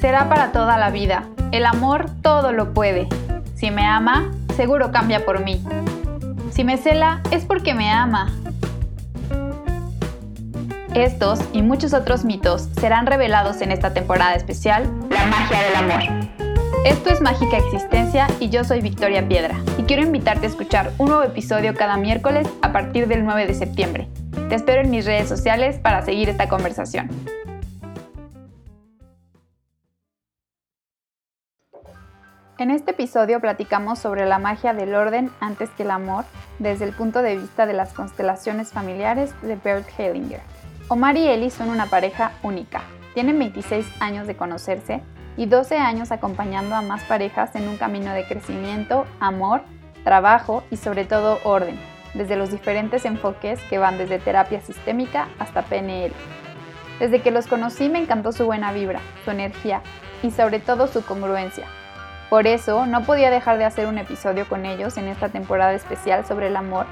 será para toda la vida. El amor todo lo puede. Si me ama, seguro cambia por mí. Si me cela, es porque me ama. Estos y muchos otros mitos serán revelados en esta temporada especial, La magia del amor. Esto es Mágica Existencia y yo soy Victoria Piedra y quiero invitarte a escuchar un nuevo episodio cada miércoles a partir del 9 de septiembre. Te espero en mis redes sociales para seguir esta conversación. En este episodio platicamos sobre la magia del orden antes que el amor desde el punto de vista de las constelaciones familiares de Bert Hellinger. Omar y Eli son una pareja única. Tienen 26 años de conocerse y 12 años acompañando a más parejas en un camino de crecimiento, amor, trabajo y sobre todo orden, desde los diferentes enfoques que van desde terapia sistémica hasta PNL. Desde que los conocí me encantó su buena vibra, su energía y sobre todo su congruencia por eso no podía dejar de hacer un episodio con ellos en esta temporada especial sobre el amor,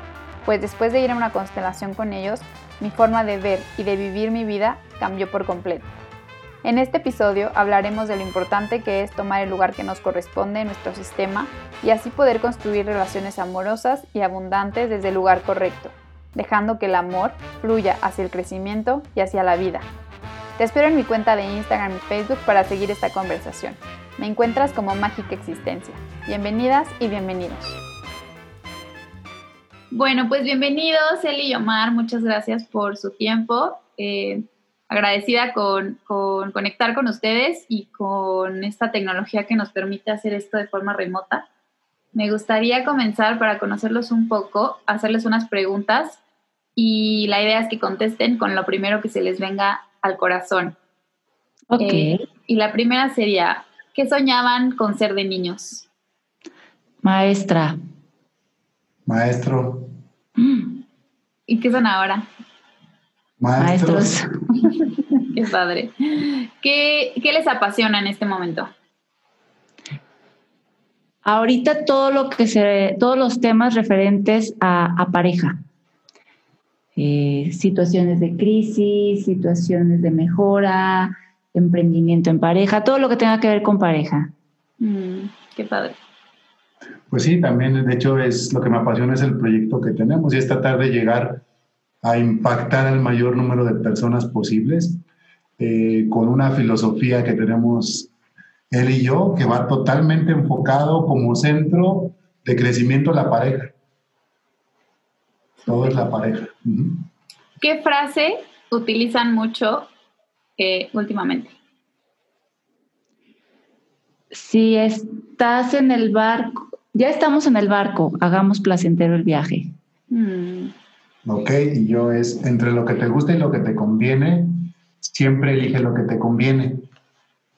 pues después de ir a una constelación con ellos, mi forma de ver y de vivir mi vida cambió por completo. En este episodio hablaremos de lo importante que es tomar el lugar que nos corresponde en nuestro sistema y así poder construir relaciones amorosas y abundantes desde el lugar correcto, dejando que el amor fluya hacia el crecimiento y hacia la vida. Te espero en mi cuenta de Instagram y Facebook para seguir esta conversación. Me encuentras como Mágica Existencia. Bienvenidas y bienvenidos. Bueno, pues bienvenidos, Eli y Omar. Muchas gracias por su tiempo. Eh, agradecida con, conectar con ustedes y con esta tecnología que nos permite hacer esto de forma remota. Me gustaría comenzar para conocerlos un poco, hacerles unas preguntas y la idea es que contesten con lo primero que se les venga al corazón. Ok. Eh, y la primera sería, ¿Qué soñaban con ser de niños? Maestra. Maestro. ¿Y qué son ahora? Maestros. qué padre. ¿Qué, les apasiona en este momento? Ahorita todo lo que se, todos los temas referentes a, pareja. Eh, situaciones de crisis, situaciones de mejora, emprendimiento en pareja, todo lo que tenga que ver con pareja. Mm, qué padre. Pues sí, también de hecho es lo que me apasiona es el proyecto que tenemos y esta tarde llegar a impactar al mayor número de personas posibles eh, con una filosofía que tenemos él y yo que va totalmente enfocado como centro de crecimiento la pareja. Todo es la pareja. ¿Qué frase utilizan mucho últimamente? Si estás en el barco, ya estamos en el barco, hagamos placentero el viaje. Mm. Ok, y yo es entre lo que te gusta y lo que te conviene, siempre elige lo que te conviene.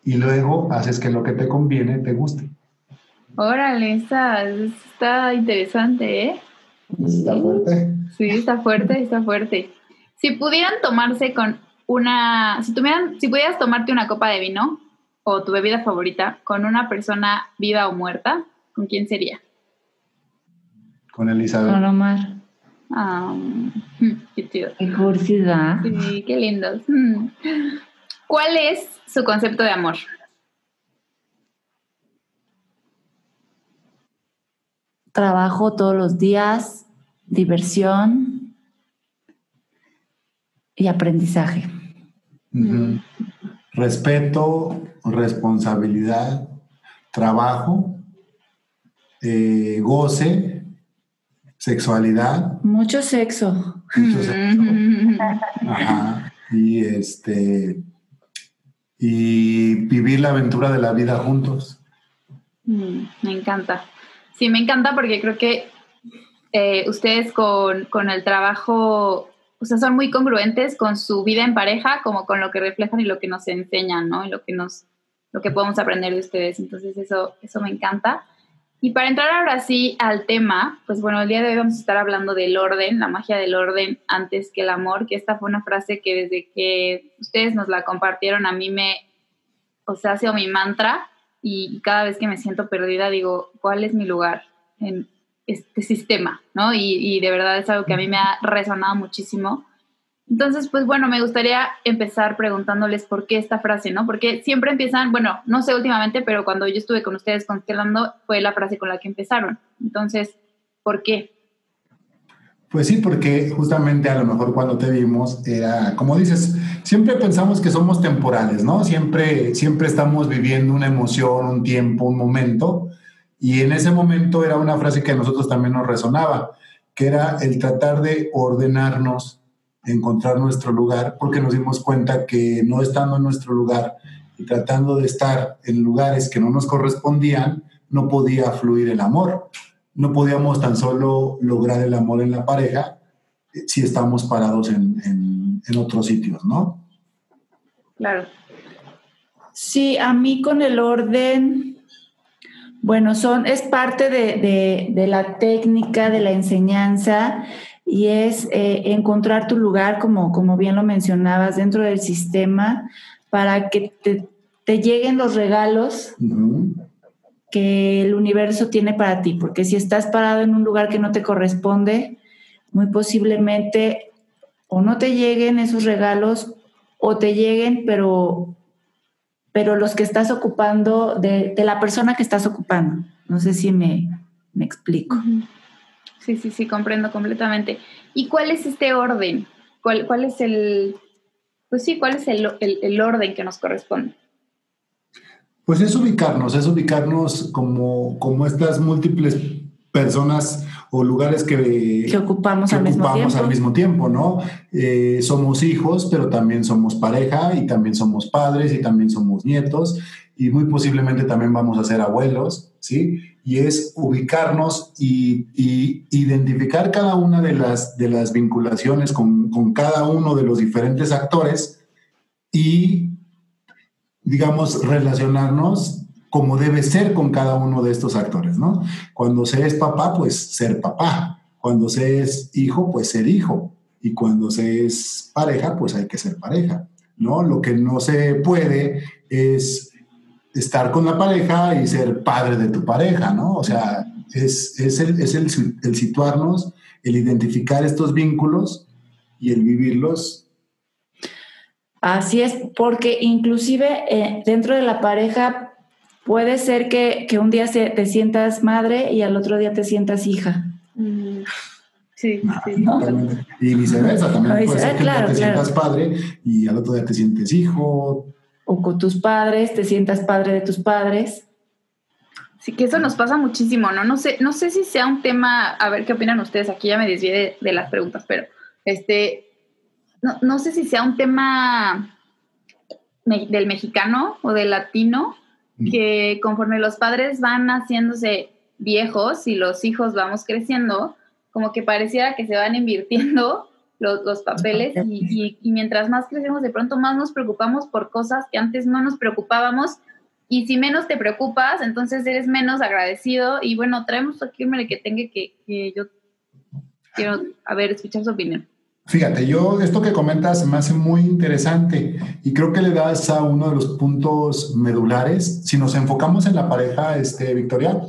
Y luego haces que lo que te conviene te guste. Órale, está, está interesante, ¿eh? Está fuerte. Sí, está fuerte, está fuerte. Si pudieran tomarse con una, si, tuvieran, si pudieras tomarte una copa de vino o tu bebida favorita con una persona viva o muerta, ¿con quién sería? Con Elizabeth. Con Omar. Ah, qué chido. Qué curiosidad. Sí, qué lindos. Mm. ¿Cuál es su concepto de amor? Trabajo todos los días, diversión y aprendizaje. Respeto, responsabilidad, trabajo, eh, goce, sexualidad. Mucho sexo. Mucho sexo. Ajá. Y este y vivir la aventura de la vida juntos. Mm, me encanta. Sí, me encanta porque creo que eh, ustedes con, con, el trabajo o sea, son muy congruentes con su vida en pareja, como con lo que reflejan y lo que nos enseñan, ¿no? Y lo que nos, lo que podemos aprender de ustedes. Entonces, eso, eso me encanta. Y para entrar ahora sí al tema, pues bueno, el día de hoy vamos a estar hablando del orden, la magia del orden antes que el amor, que esta fue una frase que desde que ustedes nos la compartieron a mí me, o sea, ha sido mi mantra y cada vez que me siento perdida digo, ¿cuál es mi lugar este sistema, ¿no? Y, de verdad es algo que a mí me ha resonado muchísimo. Entonces, pues bueno, me gustaría empezar preguntándoles por qué esta frase, ¿no? Porque siempre empiezan, bueno, no sé últimamente, pero cuando yo estuve con ustedes constelando fue la frase con la que empezaron. Entonces, ¿por qué? Pues sí, porque justamente a lo mejor cuando te vimos era, como dices, siempre pensamos que somos temporales, ¿no? Siempre, siempre estamos viviendo una emoción, un tiempo, un momento, y en ese momento era una frase que a nosotros también nos resonaba, que era el tratar de ordenarnos, encontrar nuestro lugar, porque nos dimos cuenta que no estando en nuestro lugar y tratando de estar en lugares que no nos correspondían, no podía fluir el amor. No podíamos tan solo lograr el amor en la pareja eh, si estamos parados en, otros sitios, ¿no? Claro. Sí, a mí con el orden, bueno, son, es parte de, de la técnica, de la enseñanza y es eh, encontrar tu lugar, como, como bien lo mencionabas, dentro del sistema para que te, lleguen los regalos que el universo tiene para ti, porque si estás parado en un lugar que no te corresponde, muy posiblemente o no te lleguen esos regalos o te lleguen, pero, pero los que estás ocupando, de, la persona que estás ocupando. No sé si me, explico. Sí, sí, sí, comprendo completamente. ¿Y cuál es este orden? ¿Cuál, cuál es el, pues sí, cuál es el, el, orden que nos corresponde? Pues es ubicarnos, es ubicarnos como, como estas múltiples personas o lugares que, que ocupamos, al, mismo tiempo. al mismo tiempo, ¿no? Eh, somos hijos, pero también somos pareja y también somos padres y también somos nietos y muy posiblemente también vamos a ser abuelos, ¿sí? Y es ubicarnos y, identificar cada una de las, de las vinculaciones con, con, cada uno de los diferentes actores y, digamos, relacionarnos como debe ser con cada uno de estos actores, ¿no? Cuando se es papá, pues ser papá. Cuando se es hijo, pues ser hijo. Y cuando se es pareja, pues hay que ser pareja, ¿no? Lo que no se puede es estar con la pareja y ser padre de tu pareja, ¿no? O sea, es, es, el, es el, el, situarnos, el identificar estos vínculos y el vivirlos. Así es, porque inclusive eh, dentro de la pareja puede ser que, que un día se, te sientas madre y al otro día te sientas hija. Mm. Sí, sí. Y viceversa, también puede ser que te sientas padre y al otro día te sientes hijo, o con tus padres, te sientas padre de tus padres. Sí, que eso nos pasa muchísimo, ¿no? No sé, no sé si sea un tema, a ver qué opinan ustedes, aquí ya me desvié de, las preguntas, pero este, no, sé si sea un tema del mexicano o del latino. Que conforme los padres van haciéndose viejos y los hijos vamos creciendo, como que pareciera que se van invirtiendo los, papeles y, mientras más crecemos, de pronto más nos preocupamos por cosas que antes no nos preocupábamos. Y si menos te preocupas, entonces eres menos agradecido. Y bueno, traemos aquí un que tenga que, que yo quiero, a ver, escuchar su opinión. Fíjate, yo esto que comentas me hace muy interesante y creo que le das a uno de los puntos medulares. Si nos enfocamos en la pareja, este, Victoria,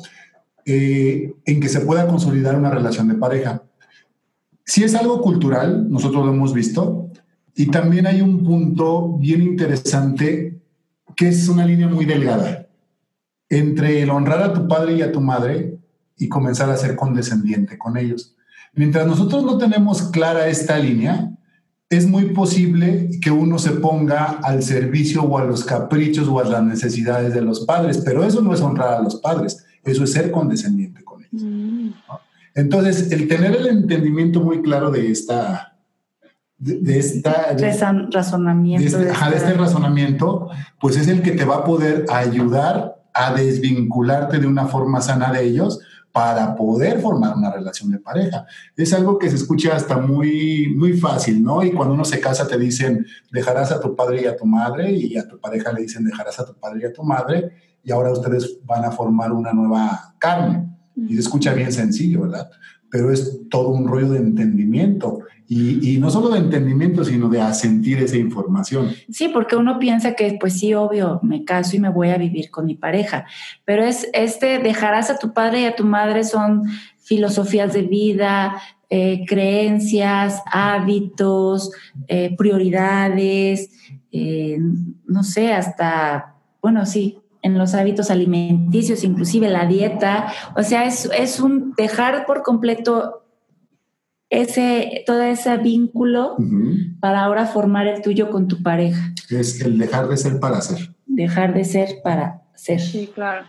eh, en que se pueda consolidar una relación de pareja. Si es algo cultural, nosotros lo hemos visto, y también hay un punto bien interesante que es una línea muy delgada entre el honrar a tu padre y a tu madre y comenzar a ser condescendiente con ellos. Mientras nosotros no tenemos clara esta línea, es muy posible que uno se ponga al servicio o a los caprichos o a las necesidades de los padres, pero eso no es honrar a los padres, eso es ser condescendiente con ellos. Mm. Entonces, el tener el entendimiento muy claro de esta... De, esta... razonamiento. De este, este razonamiento, pues es el que te va a poder ayudar a desvincularte de una forma sana de ellos para poder formar una relación de pareja. Es algo que se escucha hasta muy, muy fácil, ¿no? Y cuando uno se casa te dicen, dejarás a tu padre y a tu madre, y a tu pareja le dicen, dejarás a tu padre y a tu madre, y ahora ustedes van a formar una nueva carne. Y se escucha bien sencillo, ¿verdad? Pero es todo un rollo de entendimiento. Y, no solo de entendimiento, sino de asentir esa información. Sí, porque uno piensa que, pues sí, obvio, me caso y me voy a vivir con mi pareja. Pero es este, dejarás a tu padre y a tu madre son filosofías de vida, eh, creencias, hábitos, eh, prioridades, eh, no sé, hasta, bueno, sí, en los hábitos alimenticios, inclusive la dieta. O sea, es, es un dejar por completo ese, todo ese vínculo para ahora formar el tuyo con tu pareja. Es el dejar de ser para ser. Dejar de ser para ser. Sí, claro.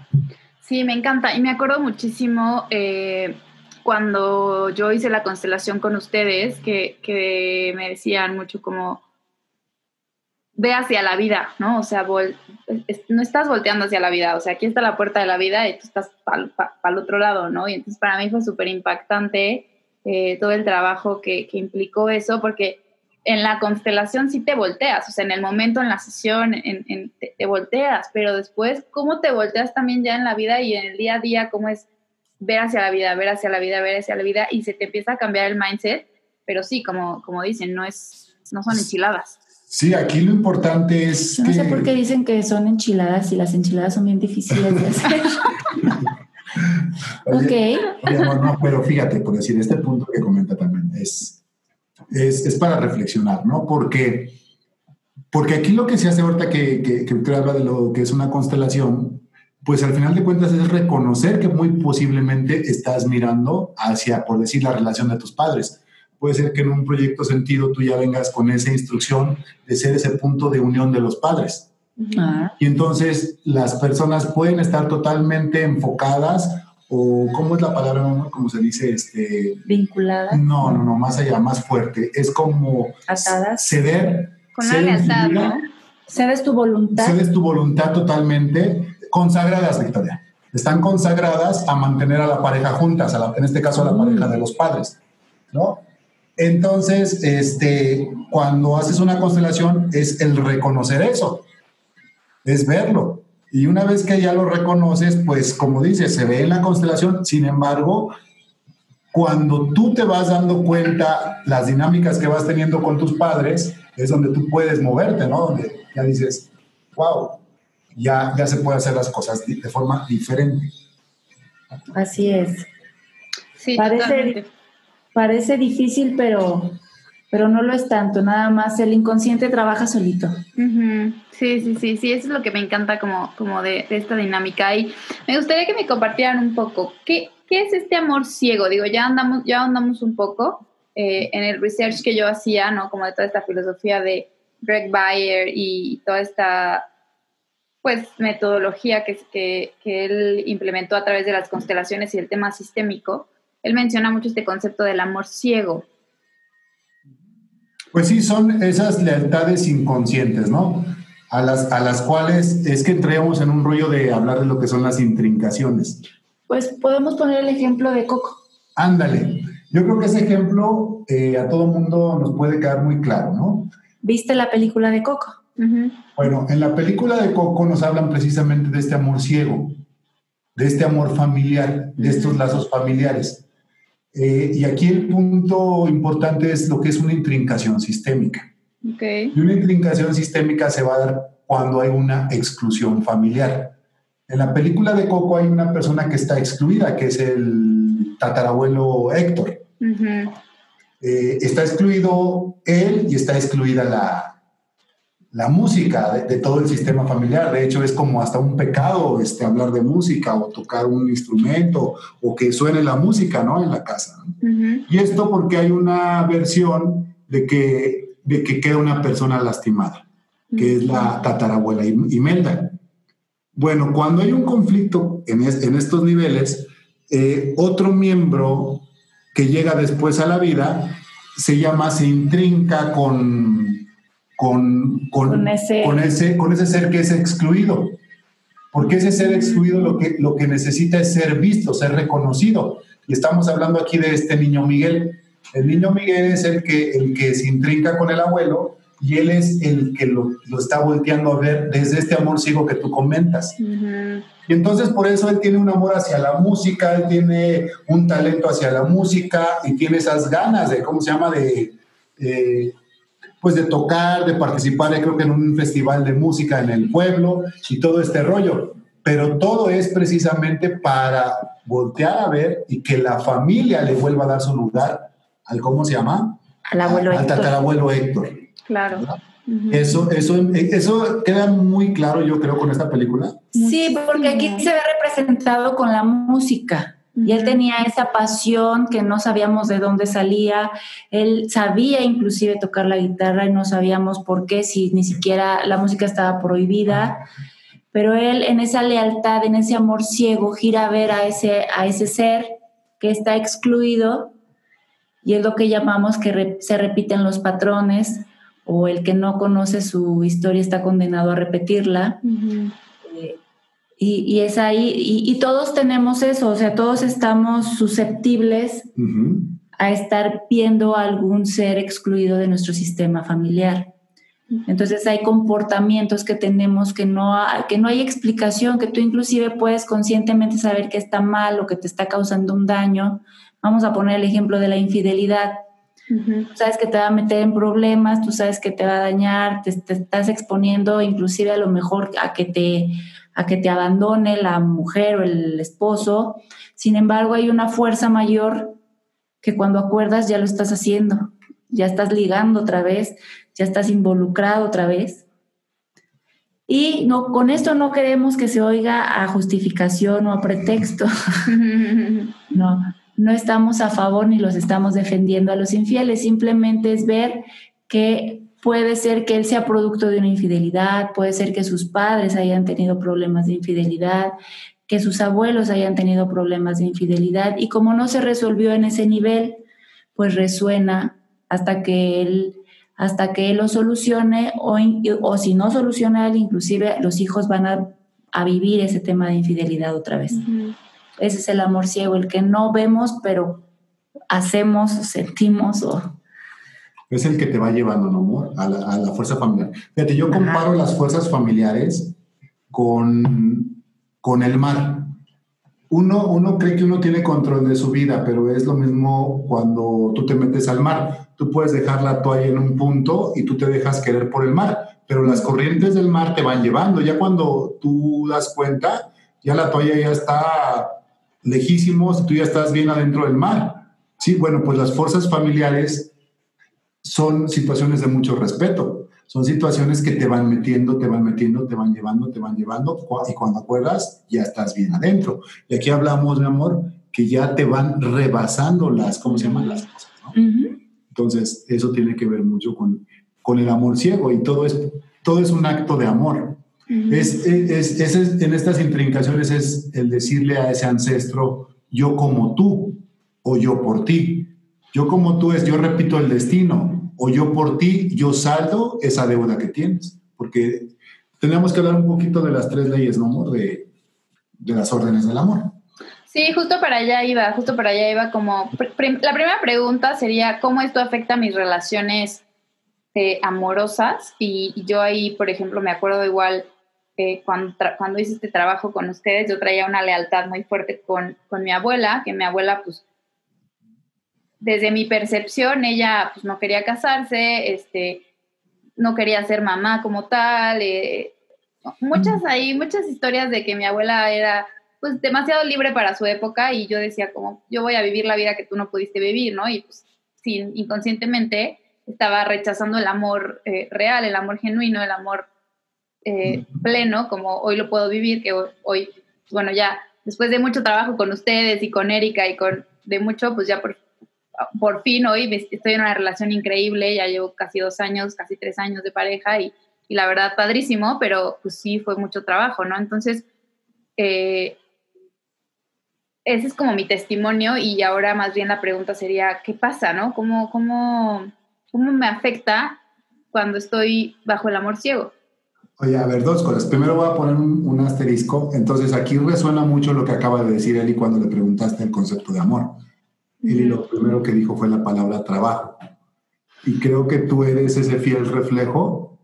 Sí, me encanta. Y me acuerdo muchísimo eh, cuando yo hice la constelación con ustedes, que, que me decían mucho como, ve hacia la vida, ¿no? O sea, no estás volteando hacia la vida, o sea, aquí está la puerta de la vida y tú estás para el otro lado, ¿no? Y entonces para mí fue súper impactante eh, todo el trabajo que, que, implicó eso, porque en la constelación sí te volteas, o sea, en el momento, en la sesión, en, te, volteas, pero después, ¿cómo te volteas también ya en la vida y en el día a día? ¿Cómo es ver hacia la vida, ver hacia la vida, ver hacia la vida? Y se te empieza a cambiar el mindset, pero sí, como, como dicen, no, es, no son enchiladas. Sí, aquí lo importante es. No sé por qué dicen que son enchiladas y las enchiladas son bien difíciles de hacer. ok. no, pero fíjate, por decir, este punto que comenta también es, es, para reflexionar, ¿no? Porque, porque aquí lo que se hace ahorita que, que, que usted habla de lo que es una constelación, pues al final de cuentas es reconocer que muy posiblemente estás mirando hacia, por decir, la relación de tus padres puede ser que en un proyecto sentido tú ya vengas con esa instrucción de ser ese punto de unión de los padres. Ah. Y entonces las personas pueden estar totalmente enfocadas o, ¿cómo es la palabra, como se dice? Este, Vinculadas. No, no, no, más allá, más fuerte. Es como Atadas. ceder. Con una lealtad, ¿no? Cedes tu voluntad. Cedes tu voluntad totalmente consagradas, Victoria. Están consagradas a mantener a la pareja juntas, en este caso a la pareja de los padres, ¿no? Entonces, este, cuando haces una constelación es el reconocer eso, es verlo. Y una vez que ya lo reconoces, pues como dices, se ve en la constelación, sin embargo, cuando tú te vas dando cuenta las dinámicas que vas teniendo con tus padres, es donde tú puedes moverte, ¿no? Donde ya dices, wow, ya, ya se puede hacer las cosas de forma diferente. Así es. Sí, Parece, Parece difícil, pero, pero no lo es tanto. Nada más el inconsciente trabaja solito. Sí, sí, sí, sí. Eso es lo que me encanta como, como de, esta dinámica. Y me gustaría que me compartieran un poco qué, qué es este amor ciego. Digo, ya andamos, ya andamos un poco eh, en el research que yo hacía, ¿no? Como de toda esta filosofía de Greg Bayer y toda esta pues metodología que, que, que él implementó a través de las constelaciones y el tema sistémico él menciona mucho este concepto del amor ciego. Pues sí, son esas lealtades inconscientes, ¿no? A las, a las cuales es que entremos en un rollo de hablar de lo que son las intrincaciones. Pues podemos poner el ejemplo de Coco. Ándale. Yo creo que ese ejemplo eh, a todo mundo nos puede quedar muy claro, ¿no? ¿Viste la película de Coco? Bueno, en la película de Coco nos hablan precisamente de este amor ciego, de este amor familiar, de estos lazos familiares. Eh, y aquí el punto importante es lo que es una intrincación sistémica. Okay. Y una intrincación sistémica se va a dar cuando hay una exclusión familiar. En la película de Coco hay una persona que está excluida, que es el tatarabuelo Héctor. Eh, está excluido él y está excluida la, la música de, todo el sistema familiar. De hecho, es como hasta un pecado este, hablar de música o tocar un instrumento o que suene la música ¿no? en la casa. Y esto porque hay una versión de que, de que queda una persona lastimada, que es la tatarabuela Imelda. Bueno, cuando hay un conflicto en, en estos niveles, eh, otro miembro que llega después a la vida se llama, se intrinca con con, con, ese... con, ese, con ese ser que es excluido. Porque ese ser excluido lo que, lo que necesita es ser visto, ser reconocido. Y estamos hablando aquí de este niño Miguel. El niño Miguel es el que, el que se intrinca con el abuelo y él es el que lo, lo está volteando a ver desde este amor ciego que tú comentas. Y entonces por eso él tiene un amor hacia la música, él tiene un talento hacia la música y tiene esas ganas de, ¿cómo se llama?, de, de pues de tocar, de participar, creo que en un festival de música en el pueblo y todo este rollo. Pero todo es precisamente para voltear a ver y que la familia le vuelva a dar su lugar al ¿cómo se llama? Al abuelo Héctor. Al tatarabuelo Héctor. Claro. Eso, eso, eso queda muy claro, yo creo, con esta película. Sí, porque aquí se ve representado con la música. Y él tenía esa pasión que no sabíamos de dónde salía. Él sabía inclusive tocar la guitarra y no sabíamos por qué, si ni siquiera la música estaba prohibida. Pero él en esa lealtad, en ese amor ciego, gira a ver a ese, a ese ser que está excluido y es lo que llamamos que se repiten los patrones o el que no conoce su historia está condenado a repetirla. Y, es ahí, y, todos tenemos eso, o sea, todos estamos susceptibles a estar viendo a algún ser excluido de nuestro sistema familiar. Entonces hay comportamientos que tenemos que no, que no hay explicación, que tú inclusive puedes conscientemente saber que está mal o que te está causando un daño. Vamos a poner el ejemplo de la infidelidad. Tú sabes que te va a meter en problemas, tú sabes que te va a dañar, te, te estás exponiendo inclusive a lo mejor a que te a que te abandone la mujer o el esposo. Sin embargo, hay una fuerza mayor que cuando acuerdas ya lo estás haciendo, ya estás ligando otra vez, ya estás involucrado otra vez. Y no, con esto no queremos que se oiga a justificación o a pretexto. no, no estamos a favor ni los estamos defendiendo a los infieles, simplemente es ver que Puede ser que él sea producto de una infidelidad, puede ser que sus padres hayan tenido problemas de infidelidad, que sus abuelos hayan tenido problemas de infidelidad y como no se resolvió en ese nivel, pues resuena hasta que él hasta que él lo solucione o, o si no soluciona él, inclusive los hijos van a, a, vivir ese tema de infidelidad otra vez. Ese es el amor ciego, el que no vemos, pero hacemos, sentimos o es el que te va llevando, ¿no, amor? A la, fuerza familiar. Fíjate, yo comparo las fuerzas familiares con, con el mar. Uno, uno cree que uno tiene control de su vida, pero es lo mismo cuando tú te metes al mar. Tú puedes dejar la toalla en un punto y tú te dejas querer por el mar, pero las corrientes del mar te van llevando. Ya cuando tú das cuenta, ya la toalla ya está lejísimos, tú ya estás bien adentro del mar. Sí, bueno, pues las fuerzas familiares son situaciones de mucho respeto. Son situaciones que te van metiendo, te van metiendo, te van llevando, te van llevando, y cuando acuerdas, ya estás bien adentro. Y aquí hablamos, mi amor, que ya te van rebasando las, ¿cómo se llaman las cosas? Entonces, eso tiene que ver mucho con, con el amor ciego y todo es, todo es un acto de amor. es, es, es, en estas intrincaciones es el decirle a ese ancestro, yo como tú o yo por ti. Yo como tú es, yo repito el destino o yo por ti, yo saldo esa deuda que tienes. Porque tenemos que hablar un poquito de las tres leyes, ¿no, amor? De, de las órdenes del amor. Sí, justo para allá iba, justo para allá iba como... la primera pregunta sería, ¿cómo esto afecta mis relaciones eh, amorosas? Y, yo ahí, por ejemplo, me acuerdo igual eh, cuando, cuando hice este trabajo con ustedes, yo traía una lealtad muy fuerte con, con mi abuela, que mi abuela pues desde mi percepción, ella pues no quería casarse, este, no quería ser mamá como tal. Eh, muchas ahí, muchas historias de que mi abuela era pues demasiado libre para su época y yo decía como, yo voy a vivir la vida que tú no pudiste vivir, ¿no? Y pues sin, inconscientemente estaba rechazando el amor eh, real, el amor genuino, el amor eh, pleno, como hoy lo puedo vivir, que hoy, bueno, ya después de mucho trabajo con ustedes y con Erika y con de mucho, pues ya por por fin hoy estoy en una relación increíble, ya llevo casi dos años, casi tres años de pareja y, la verdad padrísimo, pero pues sí fue mucho trabajo, ¿no? Entonces, eh, ese es como mi testimonio y ahora más bien la pregunta sería, ¿qué pasa, no? ¿Cómo, cómo, cómo me afecta cuando estoy bajo el amor ciego? Oye, a ver, dos cosas. Primero voy a poner un, un asterisco. Entonces, aquí resuena mucho lo que acaba de decir Eli cuando le preguntaste el concepto de amor y lo primero que dijo fue la palabra trabajo. Y creo que tú eres ese fiel reflejo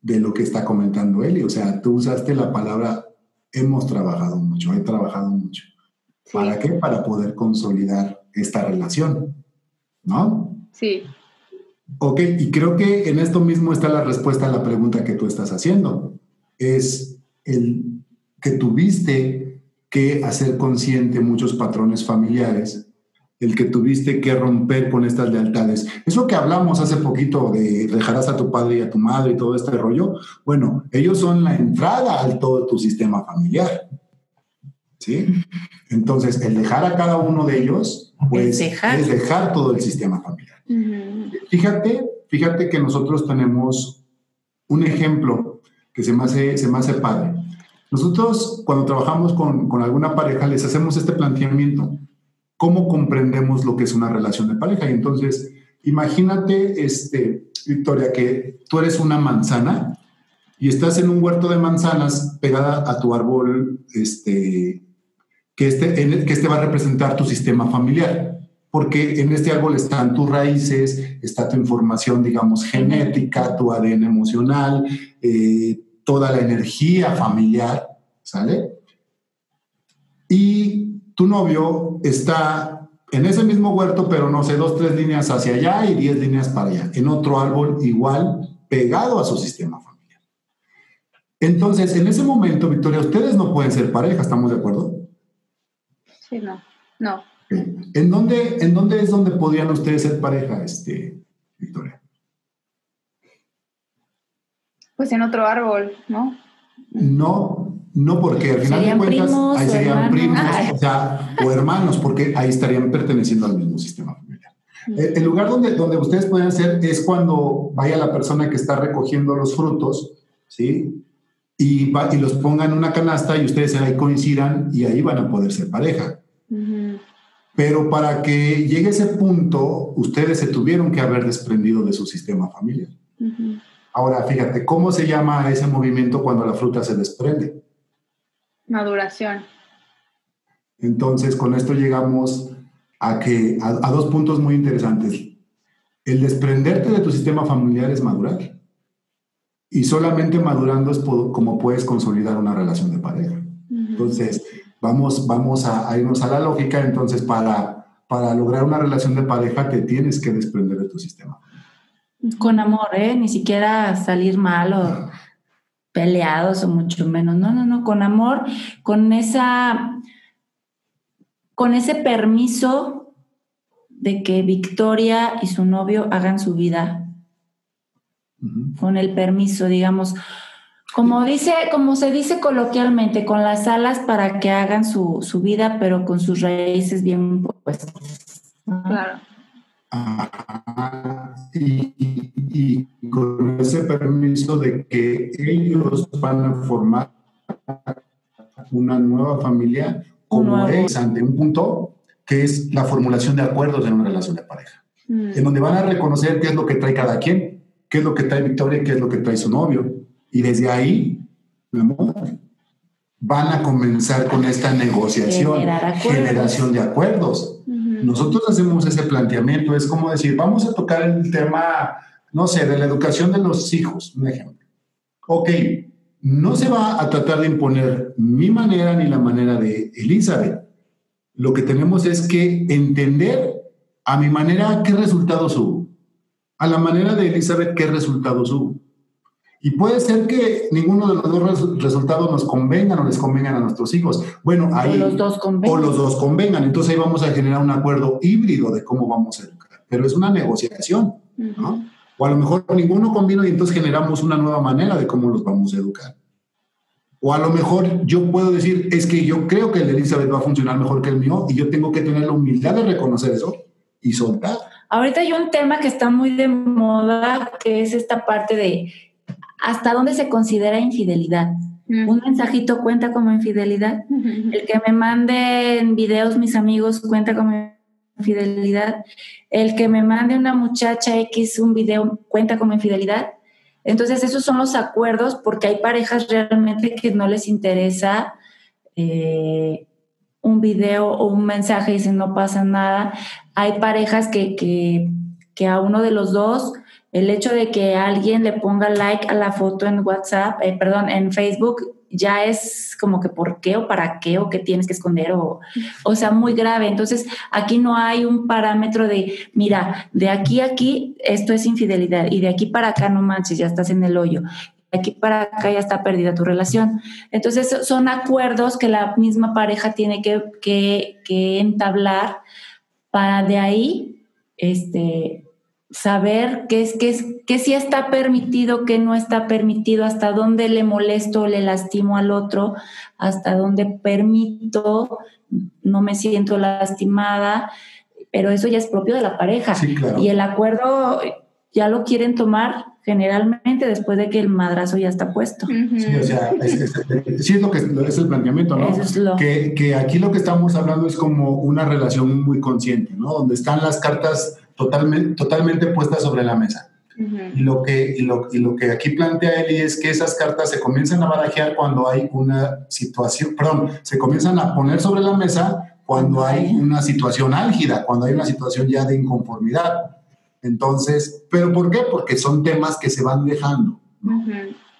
de lo que está comentando Eli. O sea, tú usaste la palabra hemos trabajado mucho, he trabajado mucho. ¿Para qué? Para poder consolidar esta relación, ¿no? Sí. Ok, y creo que en esto mismo está la respuesta a la pregunta que tú estás haciendo. Es el que tuviste que hacer consciente muchos patrones familiares el que tuviste que romper con estas lealtades. Es lo que hablamos hace poquito de dejarás a tu padre y a tu madre y todo este rollo. Bueno, ellos son la entrada al todo tu sistema familiar. ¿Sí? Entonces, el dejar a cada uno de ellos, pues es dejar, todo el sistema familiar. Fíjate, fíjate que nosotros tenemos un ejemplo que se me hace, se me hace padre. Nosotros, cuando trabajamos con, con alguna pareja, les hacemos este planteamiento cómo comprendemos lo que es una relación de pareja. Y entonces, imagínate, este, Victoria, que tú eres una manzana y estás en un huerto de manzanas pegada a tu árbol, este, que, este, que este va a representar tu sistema familiar. Porque en este árbol están tus raíces, está tu información, digamos, genética, tu ADN emocional, eh, toda la energía familiar, ¿sale? Y tu novio está en ese mismo huerto, pero no sé, dos, tres líneas hacia allá y diez líneas para allá, en otro árbol igual, pegado a su sistema familiar. Entonces, en ese momento, Victoria, ustedes no pueden ser pareja, ¿estamos de acuerdo? Sí, no, no. ¿En dónde, ¿En dónde es donde podrían ustedes ser pareja, este, Victoria? Pues en otro árbol, ¿no? No, no, porque al final de cuentas ahí serían primos o, hermanos, porque ahí estarían perteneciendo al mismo sistema familiar. El, lugar donde, donde ustedes pueden ser es cuando vaya la persona que está recogiendo los frutos, ¿sí? Y, y los pongan en una canasta y ustedes ahí coincidan y ahí van a poder ser pareja. Pero para que llegue ese punto, ustedes se tuvieron que haber desprendido de su sistema familiar. Ahora, fíjate, ¿cómo se llama ese movimiento cuando la fruta se desprende? Maduración. Entonces, con esto llegamos a, que, a, dos puntos muy interesantes. El desprenderte de tu sistema familiar es madurar. Y solamente madurando es como puedes consolidar una relación de pareja. Entonces, vamos, vamos a, irnos a la lógica. Entonces, para, para lograr una relación de pareja, te tienes que desprender de tu sistema. Con amor, ¿eh? Ni siquiera salir mal o peleados o mucho menos. No, no, no, con amor, con esa, con ese permiso de que Victoria y su novio hagan su vida. Con el permiso, digamos, como dice, como se dice coloquialmente, con las alas para que hagan su, su vida, pero con sus raíces bien puestas. Claro. Ah, y, con ese permiso de que ellos van a formar una nueva familia como es ante un punto que es la formulación de acuerdos en una relación de pareja, mm. en donde van a reconocer qué es lo que trae cada quien, qué es lo que trae Victoria y qué es lo que trae su novio. Y desde ahí, van a comenzar con esta negociación, generación de acuerdos. Nosotros hacemos ese planteamiento, es como decir, vamos a tocar el tema, no sé, de la educación de los hijos, un ejemplo. Ok, no se va a tratar de imponer mi manera ni la manera de Elizabeth. Lo que tenemos es que entender a mi manera qué resultados hubo, a la manera de Elizabeth qué resultados hubo. Y puede ser que ninguno de los dos resultados nos convengan o les convengan a nuestros hijos. Bueno, ahí. O los dos convengan. O los dos convengan. Entonces ahí vamos a generar un acuerdo híbrido de cómo vamos a educar. Pero es una negociación, ¿no? O a lo mejor ninguno convino y entonces generamos una nueva manera de cómo los vamos a educar. O a lo mejor yo puedo decir, es que yo creo que el de Elizabeth va a funcionar mejor que el mío y yo tengo que tener la humildad de reconocer eso y soltar. Ahorita hay un tema que está muy de moda, que es esta parte de ¿Hasta dónde se considera infidelidad? Un mensajito cuenta como infidelidad. El que me manden videos mis amigos cuenta como infidelidad. El que me mande una muchacha X un video cuenta como infidelidad. Entonces esos son los acuerdos porque hay parejas realmente que no les interesa eh, un video o un mensaje y dicen no pasa nada. Hay parejas que, que, que a uno de los dos el hecho de que alguien le ponga like a la foto en WhatsApp, eh, perdón, en Facebook, ya es como que por qué o para qué o qué tienes que esconder o, o sea, muy grave. Entonces, aquí no hay un parámetro de, mira, de aquí a aquí esto es infidelidad y de aquí para acá no manches, ya estás en el hoyo. De aquí para acá ya está perdida tu relación. Entonces, son acuerdos que la misma pareja tiene que, que, que entablar para de ahí este, saber qué es, qué es, qué sí está permitido, qué no está permitido, hasta dónde le molesto o le lastimo al otro, hasta dónde permito, no me siento lastimada, pero eso ya es propio de la pareja. Y el acuerdo ya lo quieren tomar generalmente después de que el madrazo ya está puesto. Sí, o sea, es, sí es lo que es el planteamiento, ¿no? que, que, aquí lo que estamos hablando es como una relación muy consciente, ¿no? Donde están las cartas totalmente, totalmente puestas sobre la mesa. y, lo que, y lo, y, lo, que aquí plantea Eli es que esas cartas se comienzan a barajear cuando hay una situación, perdón, se comienzan a poner sobre la mesa cuando hay una situación álgida, cuando hay una situación ya de inconformidad. Entonces, ¿pero por qué? Porque son temas que se van dejando.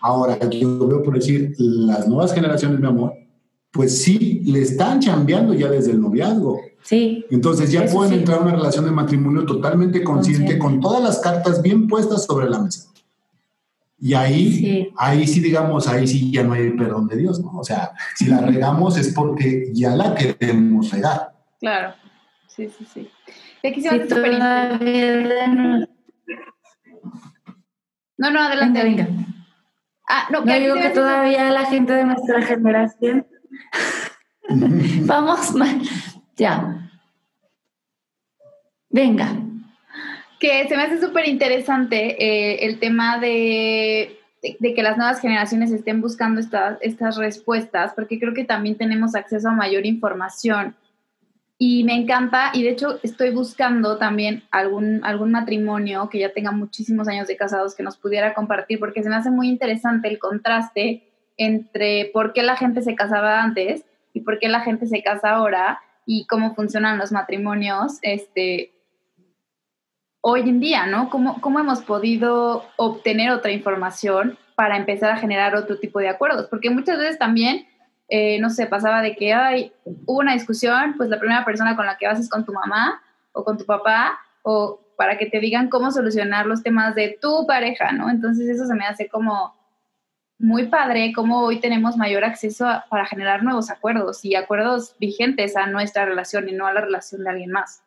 Ahora, yo veo por decir, las nuevas generaciones, mi amor, pues sí, le están chambeando ya desde el noviazgo. Sí. Entonces ya pueden entrar a una relación de matrimonio totalmente consciente, con todas las cartas bien puestas sobre la mesa. Y ahí, ahí sí, digamos, ahí sí ya no hay perdón de Dios, ¿no? O sea, si la regamos es porque ya la queremos regar. Claro, sí, sí, sí. Aquí se No, no, adelante. Venga, Ah, no, que digo que todavía la gente de nuestra generación. Vamos mal. Ya. Venga. Que se me hace súper interesante eh, el tema de, de, que las nuevas generaciones estén buscando estas, estas respuestas, porque creo que también tenemos acceso a mayor información y me encanta, y de hecho estoy buscando también algún, algún matrimonio que ya tenga muchísimos años de casados que nos pudiera compartir, porque se me hace muy interesante el contraste entre por qué la gente se casaba antes y por qué la gente se casa ahora y cómo funcionan los matrimonios este, hoy en día, ¿no? ¿Cómo, ¿Cómo hemos podido obtener otra información para empezar a generar otro tipo de acuerdos? Porque muchas veces también eh, no sé, pasaba de que hay una discusión, pues la primera persona con la que vas es con tu mamá o con tu papá, o para que te digan cómo solucionar los temas de tu pareja, ¿no? Entonces eso se me hace como muy padre, como hoy tenemos mayor acceso para generar nuevos acuerdos y acuerdos vigentes a nuestra relación y no a la relación de alguien más.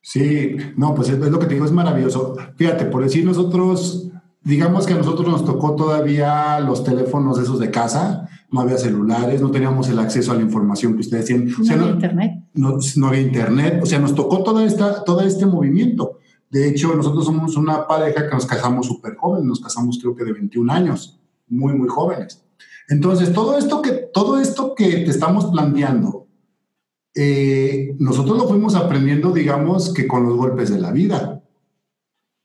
Sí, no, pues es, lo que te digo, es maravilloso. Fíjate, por decir nosotros, digamos que a nosotros nos tocó todavía los teléfonos esos de casa, no había celulares, no teníamos el acceso a la información que ustedes tienen. No había internet. No, había internet, o sea, nos tocó toda esta, todo este movimiento. De hecho, nosotros somos una pareja que nos casamos súper jóvenes, nos casamos creo que de 21 años, muy, muy jóvenes. Entonces, todo esto que, todo esto que te estamos planteando, eh, nosotros lo fuimos aprendiendo, digamos, que con los golpes de la vida.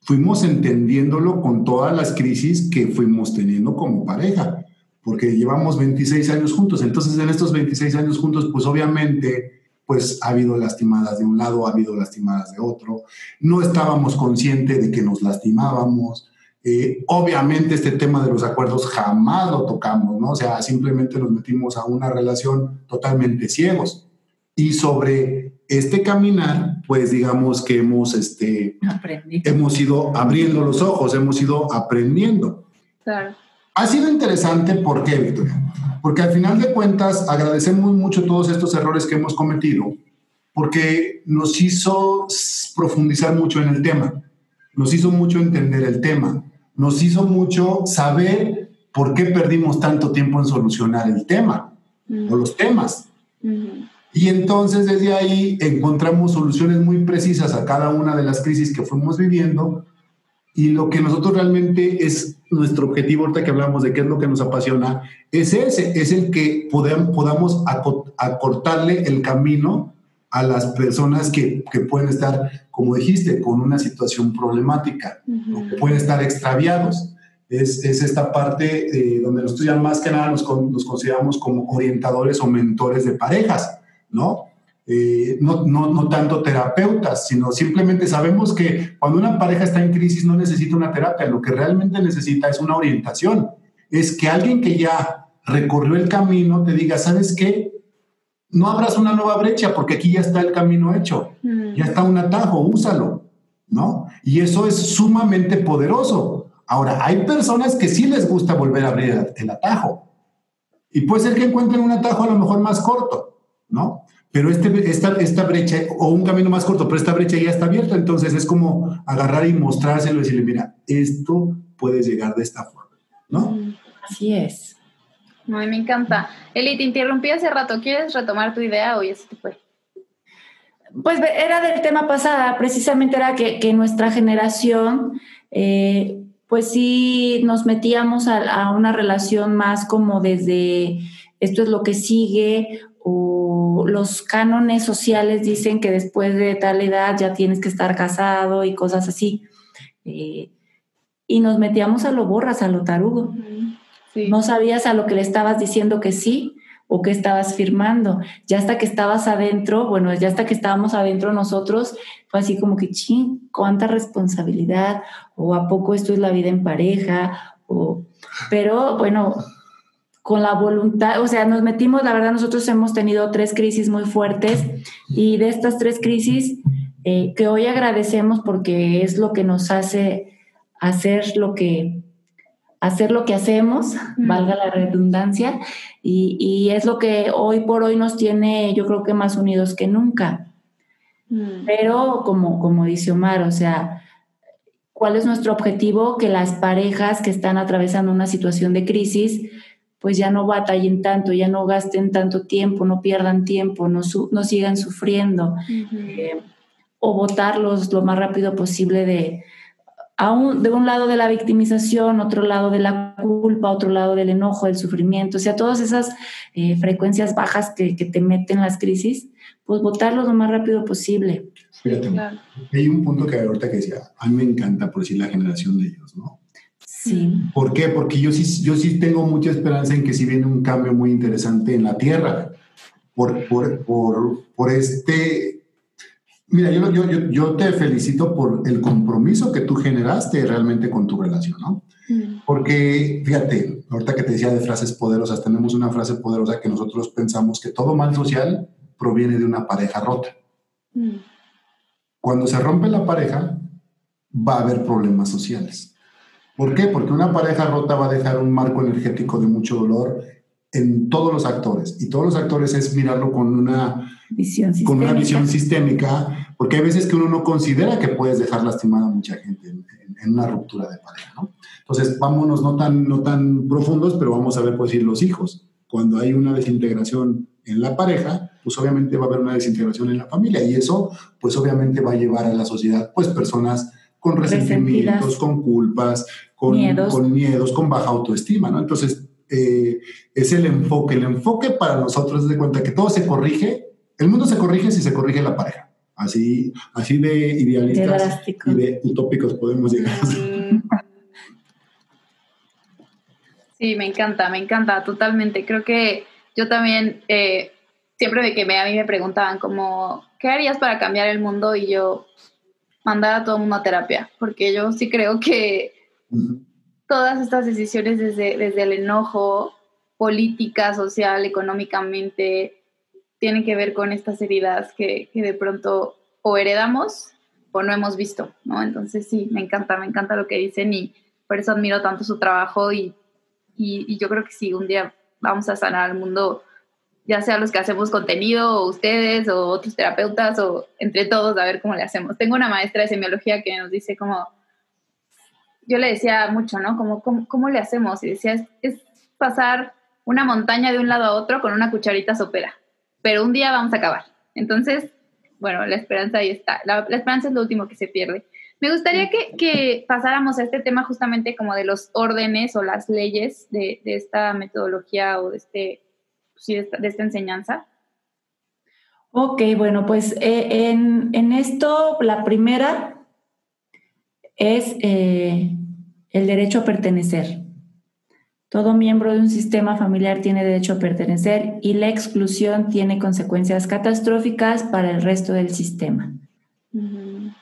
Fuimos entendiéndolo con todas las crisis que fuimos teniendo como pareja porque llevamos 26 años juntos. Entonces, en estos 26 años juntos, pues obviamente, pues ha habido lastimadas de un lado, ha habido lastimadas de otro. No estábamos conscientes de que nos lastimábamos. Eh, obviamente este tema de los acuerdos jamás lo tocamos, ¿no? O sea, simplemente nos metimos a una relación totalmente ciegos. Y sobre este caminar, pues digamos que hemos, este, hemos ido abriendo los ojos, hemos ido aprendiendo. Claro. Ha sido interesante, ¿por qué, Victoria? Porque al final de cuentas agradecemos mucho todos estos errores que hemos cometido, porque nos hizo profundizar mucho en el tema, nos hizo mucho entender el tema, nos hizo mucho saber por qué perdimos tanto tiempo en solucionar el tema o los temas. Y entonces desde ahí encontramos soluciones muy precisas a cada una de las crisis que fuimos viviendo. Y lo que nosotros realmente es nuestro objetivo, ahorita que hablamos de qué es lo que nos apasiona, es ese, es el que podamos, podamos acortarle el camino a las personas que, que, pueden estar, como dijiste, con una situación problemática, o que pueden estar extraviados. Es, es esta parte eh, donde nosotros ya más que nada nos, nos consideramos como orientadores o mentores de parejas, ¿no? Eh, no, no, no, tanto terapeutas, sino simplemente sabemos que cuando una pareja está en crisis no necesita una terapia, lo que realmente necesita es una orientación. Es que alguien que ya recorrió el camino te diga, ¿sabes qué? No abras una nueva brecha porque aquí ya está el camino hecho, mm. ya está un atajo, úsalo, ¿no? Y eso es sumamente poderoso. Ahora, hay personas que sí les gusta volver a abrir el atajo. Y puede ser que encuentren un atajo a lo mejor más corto, ¿no? pero este, esta, esta brecha, o un camino más corto, pero esta brecha ya está abierta, entonces es como agarrar y mostrárselo y decirle, mira, esto puede llegar de esta forma, ¿no? Así es. Ay, me encanta. Eli, te interrumpí hace rato. ¿Quieres retomar tu idea o ya se te fue? Pues era del tema pasada, precisamente era que, que nuestra generación, eh, pues sí nos metíamos a, a, una relación más como desde esto es lo que sigue o los cánones sociales dicen que después de tal edad ya tienes que estar casado y cosas así. Eh, y nos metíamos a lo borras, a lo tarugo. No sabías a lo que le estabas diciendo que sí o que estabas firmando. Ya hasta que estabas adentro, bueno, ya hasta que estábamos adentro nosotros, fue así como que, ching, cuánta responsabilidad, o a poco esto es la vida en pareja, o, pero bueno, con la voluntad, o sea, nos metimos, la verdad nosotros hemos tenido tres crisis muy fuertes y de estas tres crisis eh, que hoy agradecemos porque es lo que nos hace hacer lo que hacer lo que hacemos, mm. valga la redundancia, y, y, es lo que hoy por hoy nos tiene, yo creo que más unidos que nunca. Mm. Pero como, como dice Omar, o sea, ¿cuál es nuestro objetivo? Que las parejas que están atravesando una situación de crisis, pues ya no batallen tanto, ya no gasten tanto tiempo, no pierdan tiempo, no, su, no sigan sufriendo, eh, o votarlos lo más rápido posible de, un, de un lado de la victimización, otro lado de la culpa, otro lado del enojo, del sufrimiento, o sea, todas esas eh, frecuencias bajas que, que, te meten las crisis, pues votarlos lo más rápido posible. Fíjate, claro. hay un punto que ahorita que decía, a mí me encanta por decir la generación de ellos, ¿no? Sí. ¿Por qué? Porque yo sí, yo sí tengo mucha esperanza en que sí viene un cambio muy interesante en la Tierra. Por, por, por, por este... Mira, yo, yo, yo, yo, te felicito por el compromiso que tú generaste realmente con tu relación, ¿no? Mm. Porque, fíjate, ahorita que te decía de frases poderosas, tenemos una frase poderosa que nosotros pensamos que todo mal social proviene de una pareja rota. Mm. Cuando se rompe la pareja, va a haber problemas sociales. ¿Por qué? Porque una pareja rota va a dejar un marco energético de mucho dolor en todos los actores. Y todos los actores es mirarlo con una visión con una visión sistémica, porque hay veces que uno no considera que puedes dejar lastimada a mucha gente en, en, en, una ruptura de pareja, ¿no? Entonces, vámonos no tan, no tan profundos, pero vamos a ver, por decir, los hijos. Cuando hay una desintegración en la pareja, pues obviamente va a haber una desintegración en la familia y eso, pues obviamente va a llevar a la sociedad, pues personas con resentimientos, con culpas, con miedos. con miedos, con baja autoestima, ¿no? Entonces, eh, es el enfoque. El enfoque para nosotros es de cuenta que todo se corrige, el mundo se corrige si se corrige la pareja. Así, así de idealistas y de utópicos podemos llegar. Sí, me encanta, me encanta totalmente. Creo que yo también, eh, siempre que me, a mí me preguntaban como, ¿qué harías para cambiar el mundo? Y yo, mandar a todo el mundo a terapia, porque yo sí creo que uh -huh. todas estas decisiones desde, desde el enojo, política, social, económicamente, tienen que ver con estas heridas que, de pronto o heredamos o no hemos visto, ¿no? Entonces sí, me encanta, me encanta lo que dicen y por eso admiro tanto su trabajo y, y, yo creo que sí, un día vamos a sanar al mundo ya sea los que hacemos contenido, o ustedes, o otros terapeutas, o entre todos, a ver cómo le hacemos. Tengo una maestra de semiología que nos dice como, yo le decía mucho, ¿no? Como, ¿cómo, cómo le hacemos? Y decía, es, pasar una montaña de un lado a otro con una cucharita sopera, pero un día vamos a acabar. Entonces, bueno, la esperanza ahí está. La, esperanza es lo último que se pierde. Me gustaría que, pasáramos a este tema justamente como de los órdenes o las leyes de, esta metodología o de este esta, de esta enseñanza? Ok, bueno, pues eh, en, en, esto la primera es eh, el derecho a pertenecer. Todo miembro de un sistema familiar tiene derecho a pertenecer y la exclusión tiene consecuencias catastróficas para el resto del sistema. Uh -huh.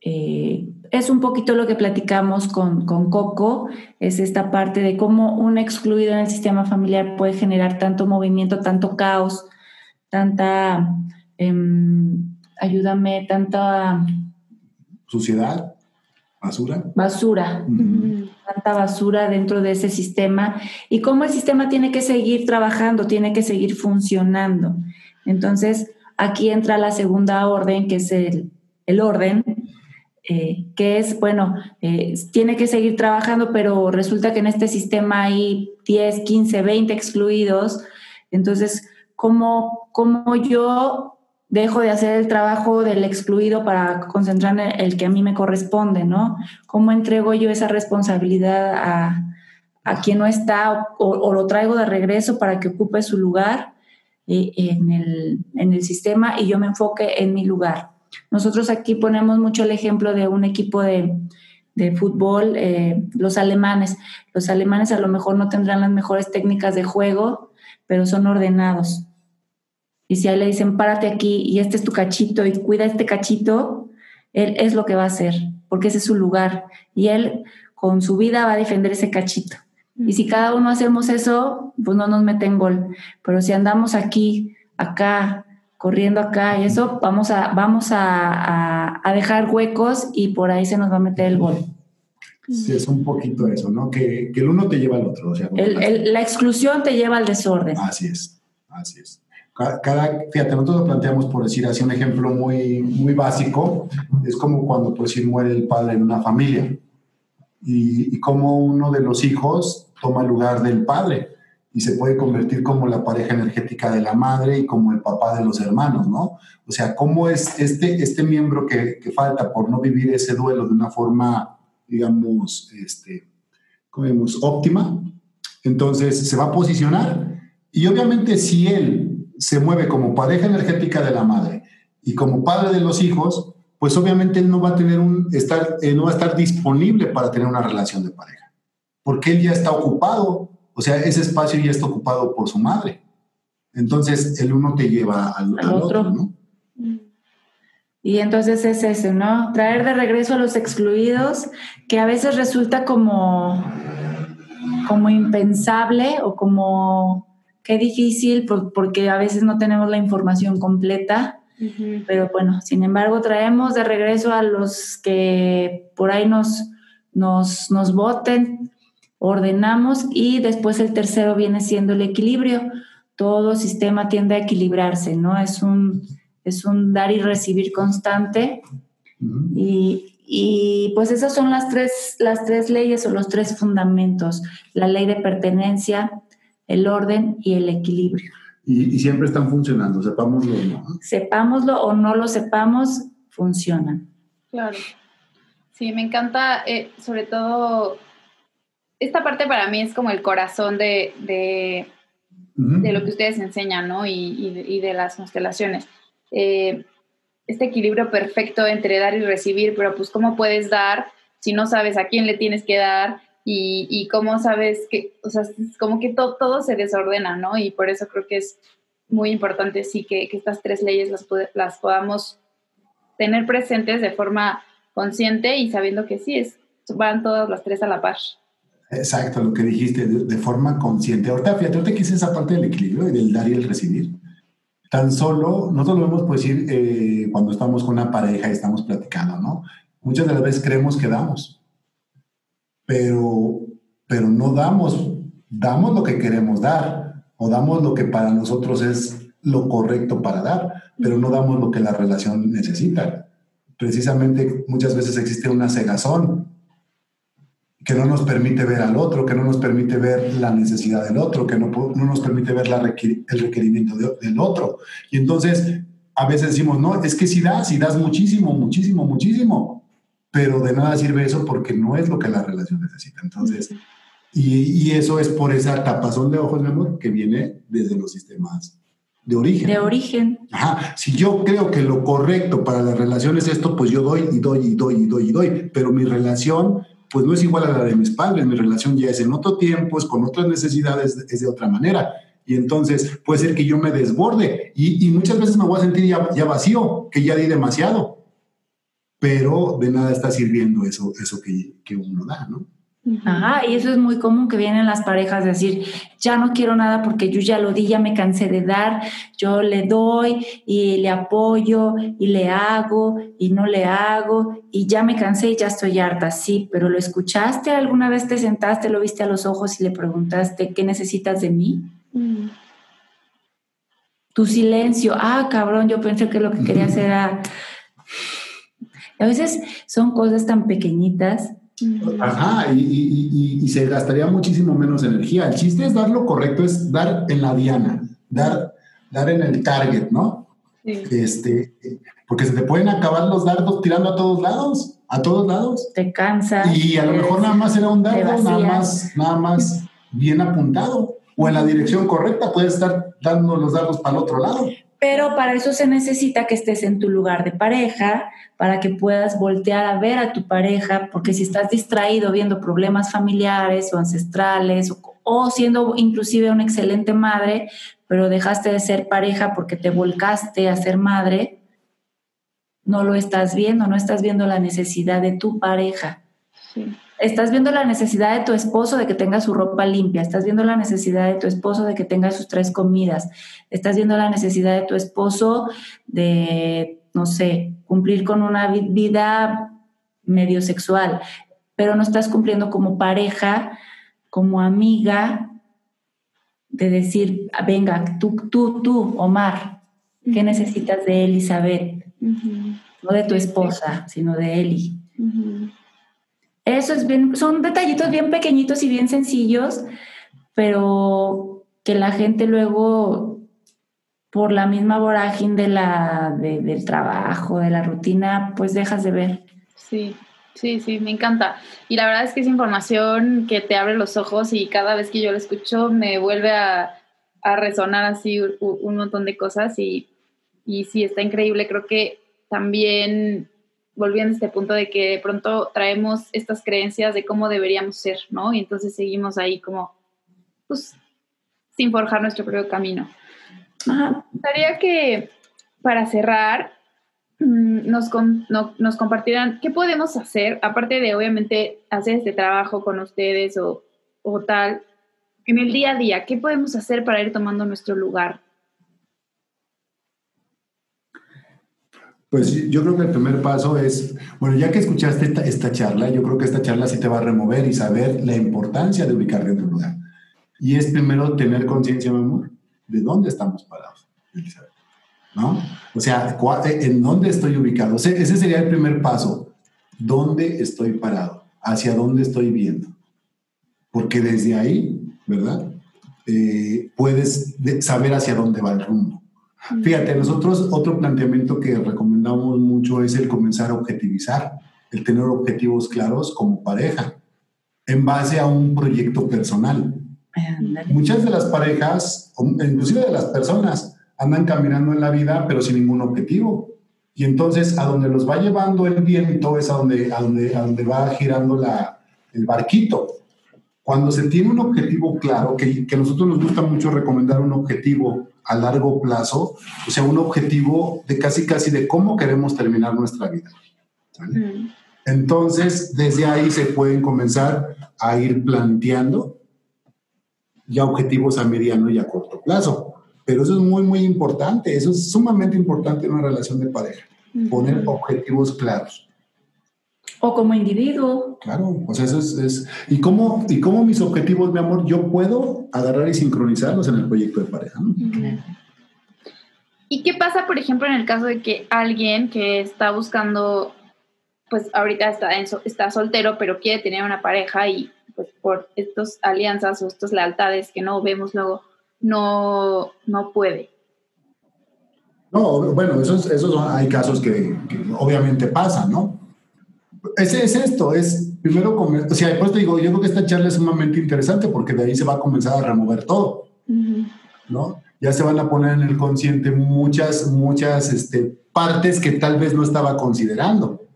eh, es un poquito lo que platicamos con, con, Coco, es esta parte de cómo un excluido en el sistema familiar puede generar tanto movimiento, tanto caos, tanta, eh, ayúdame, tanta... Suciedad, basura. Basura, uh -huh. tanta basura dentro de ese sistema y cómo el sistema tiene que seguir trabajando, tiene que seguir funcionando. Entonces, aquí entra la segunda orden, que es el, el orden, eh, que es, bueno, eh, tiene que seguir trabajando, pero resulta que en este sistema hay 10, 15, 20 excluidos. Entonces, ¿cómo, cómo yo dejo de hacer el trabajo del excluido para concentrarme en el que a mí me corresponde, ¿no? ¿Cómo entrego yo esa responsabilidad a, a quien no está o, lo traigo de regreso para que ocupe su lugar eh, en, el, en el sistema y yo me enfoque en mi lugar? Nosotros aquí ponemos mucho el ejemplo de un equipo de, fútbol, eh, los alemanes. Los alemanes a lo mejor no tendrán las mejores técnicas de juego, pero son ordenados. Y si a él le dicen, párate aquí y este es tu cachito y cuida este cachito, él es lo que va a hacer, porque ese es su lugar. Y él con su vida va a defender ese cachito. Y si cada uno hacemos eso, pues no nos meten gol. Pero si andamos aquí, acá, corriendo acá y eso, vamos a, vamos a, dejar huecos y por ahí se nos va a meter el gol. Sí, es un poquito eso, ¿no? Que, el uno te lleva al otro. O sea, la exclusión te lleva al desorden. Así es, así es. Cada, fíjate, nosotros lo planteamos por decir así un ejemplo muy, muy básico, es como cuando, por decir, muere el padre en una familia. Y, como uno de los hijos toma el lugar del padre y se puede convertir como la pareja energética de la madre y como el papá de los hermanos, ¿no? O sea, cómo es este, este miembro que, que falta por no vivir ese duelo de una forma, digamos, este, digamos, óptima, entonces se va a posicionar y obviamente si él se mueve como pareja energética de la madre y como padre de los hijos, pues obviamente él no va a tener un estar eh, no va a estar disponible para tener una relación de pareja, porque él ya está ocupado o sea, ese espacio ya está ocupado por su madre. Entonces, el uno te lleva al, otro. ¿no? Y entonces es eso, ¿no? Traer de regreso a los excluidos, que a veces resulta como, como impensable o como qué difícil, porque a veces no tenemos la información completa. Pero bueno, sin embargo, traemos de regreso a los que por ahí nos, nos, nos voten, ordenamos y después el tercero viene siendo el equilibrio. Todo sistema tiende a equilibrarse, ¿no? Es un, es un dar y recibir constante. y, y, pues esas son las tres, las tres leyes o los tres fundamentos, la ley de pertenencia, el orden y el equilibrio. Y, siempre están funcionando, sepámoslo o no. Sepámoslo o no lo sepamos, funcionan. Claro. Sí, me encanta, eh, sobre todo esta parte para mí es como el corazón de, de, lo que ustedes enseñan, ¿no? Y, de las constelaciones. Eh, este equilibrio perfecto entre dar y recibir, pero pues cómo puedes dar si no sabes a quién le tienes que dar y, cómo sabes que, o sea, como que todo se desordena, ¿no? Y por eso creo que es muy importante, sí, que, estas tres leyes las, las podamos tener presentes de forma consciente y sabiendo que sí, es, van todas las tres a la par. Exacto, lo que dijiste, de, forma consciente. Ahorita, fíjate, ahorita que es esa parte del equilibrio y del dar y el recibir. Tan solo, nosotros lo vemos, pues decir, eh, cuando estamos con una pareja y estamos platicando, ¿no? Muchas de las veces creemos que damos, pero, pero no damos, damos lo que queremos dar o damos lo que para nosotros es lo correcto para dar, pero no damos lo que la relación necesita. Precisamente muchas veces existe una cegazón que no nos permite ver al otro, que no nos permite ver la necesidad del otro, que no, no nos permite ver el requerimiento del otro. Y entonces a veces decimos, no, es que si das, si das muchísimo, muchísimo, muchísimo, pero de nada sirve eso porque no es lo que la relación necesita. Entonces, y, y eso es por esa tapazón de ojos, mi amor, que viene desde los sistemas de origen. De origen. Ajá. Si yo creo que lo correcto para la relación es esto, pues yo doy y doy y doy y doy y doy, pero mi relación pues no es igual a la de mis padres, mi relación ya es en otro tiempo, es con otras necesidades, es de otra manera. Y entonces puede ser que yo me desborde y, muchas veces me voy a sentir ya, ya, vacío, que ya di demasiado. Pero de nada está sirviendo eso, eso que, que uno da, ¿no? Ajá, y eso es muy común que vienen las parejas decir, ya no quiero nada porque yo ya lo di, ya me cansé de dar, yo le doy y le apoyo y le hago y no le hago y ya me cansé y ya estoy harta, sí, pero ¿lo escuchaste? ¿Alguna vez te sentaste, lo viste a los ojos y le preguntaste, ¿qué necesitas de mí? Mm. Tu silencio, ah, cabrón, yo pensé que lo que quería hacer era... A veces son cosas tan pequeñitas. Ajá, y, y, se gastaría muchísimo menos energía. El chiste es dar lo correcto, es dar en la diana, dar, dar en el target, ¿no? Este, porque se te pueden acabar los dardos tirando a todos lados, a todos lados. Te cansa. Y a lo mejor nada más era un dardo, nada más, nada más bien apuntado. O en la dirección correcta, puedes estar dando los dardos para el otro lado. Pero para eso se necesita que estés en tu lugar de pareja, para que puedas voltear a ver a tu pareja, porque si estás distraído viendo problemas familiares o ancestrales o, siendo inclusive una excelente madre, pero dejaste de ser pareja porque te volcaste a ser madre, no lo estás viendo, no estás viendo la necesidad de tu pareja. Estás viendo la necesidad de tu esposo de que tenga su ropa limpia, estás viendo la necesidad de tu esposo de que tenga sus tres comidas, estás viendo la necesidad de tu esposo de, no sé, cumplir con una vida medio sexual, pero no estás cumpliendo como pareja, como amiga, de decir, venga, tú, tú, tú, Omar, ¿qué necesitas de Elizabeth? No de tu esposa, sino de Eli. Eso es bien, son detallitos bien pequeñitos y bien sencillos, pero que la gente luego, por la misma vorágine de la, del trabajo, de la rutina, pues dejas de ver. Sí, sí, sí, me encanta. Y la verdad es que es información que te abre los ojos y cada vez que yo la escucho me vuelve a, a resonar así un, un, montón de cosas y, y sí, está increíble. Creo que también volviendo a este punto de que de pronto traemos estas creencias de cómo deberíamos ser, ¿no? Y entonces seguimos ahí como, pues, sin forjar nuestro propio camino. Me gustaría que para cerrar mm, nos, nos compartieran qué podemos hacer, aparte de obviamente hacer este trabajo con ustedes o, o tal, en el día a día, ¿qué podemos hacer para ir tomando nuestro lugar Pues yo creo que el primer paso es, bueno, ya que escuchaste esta, charla, yo creo que esta charla sí te va a remover y saber la importancia de ubicarte en tu lugar. Y es primero tener conciencia, mi amor, de dónde estamos parados, ¿no? O sea, ¿en dónde estoy ubicado? ese sería el primer paso. ¿Dónde estoy parado? ¿Hacia dónde estoy viendo? Porque desde ahí, ¿verdad? Eh, puedes saber hacia dónde va el rumbo. Fíjate, nosotros otro planteamiento que recomendamos mucho es el comenzar a objetivizar, el tener objetivos claros como pareja, en base a un proyecto personal. Muchas de las parejas, inclusive de las personas, andan caminando en la vida pero sin ningún objetivo. Y entonces a donde los va llevando el viento es a donde, a donde, a donde va girando la, el barquito. Cuando se tiene un objetivo claro, que, que a nosotros nos gusta mucho recomendar un objetivo a largo plazo, o sea, un objetivo de casi casi de cómo queremos terminar nuestra vida. Mm. Entonces, desde ahí se pueden comenzar a ir planteando ya objetivos a mediano y a corto plazo. Pero eso es muy, muy importante, eso es sumamente importante en una relación de pareja, poner objetivos claros. O como individuo. Claro, o sea, eso es... ¿Y, cómo, ¿Y cómo mis objetivos, mi amor, yo puedo agarrar y sincronizarlos en el proyecto de pareja? ¿Y qué pasa, por ejemplo, en el caso de que alguien que está buscando, pues ahorita está, está soltero, pero quiere tener una pareja y pues por estas alianzas o estas lealtades que no vemos luego, no, no puede? No, bueno, esos, esos hay casos que, que obviamente pasan, ¿no? Ese es esto, es primero, o sea, después te digo, yo creo que esta charla es sumamente interesante porque de ahí se va a comenzar a remover todo, ¿no? Ya se van a poner en el consciente muchas, muchas este, partes que tal vez no estaba considerando.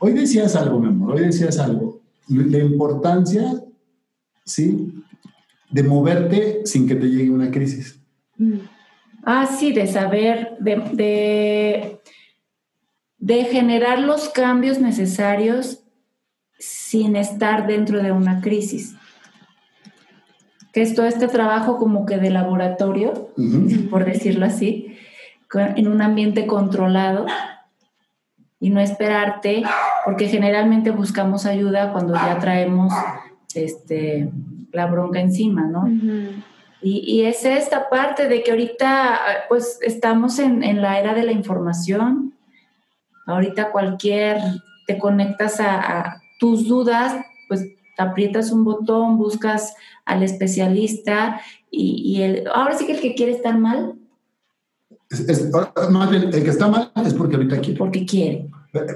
Hoy decías algo, mi amor, hoy decías algo, la importancia, ¿sí? De moverte sin que te llegue una crisis. Ah, sí, de saber, de de generar los cambios necesarios sin estar dentro de una crisis. Que es todo este trabajo como que de laboratorio, por decirlo así, en un ambiente controlado y no esperarte, porque generalmente buscamos ayuda cuando ya traemos este, la bronca encima, ¿no? Y, es esta parte de que ahorita pues estamos en, en, la era de la información. Ahorita cualquier, te conectas a, tus dudas, pues aprietas un botón, buscas al especialista y, y el, ahora sí que el que quiere estar mal. más bien, el que está mal es porque ahorita quiere. Porque quiere.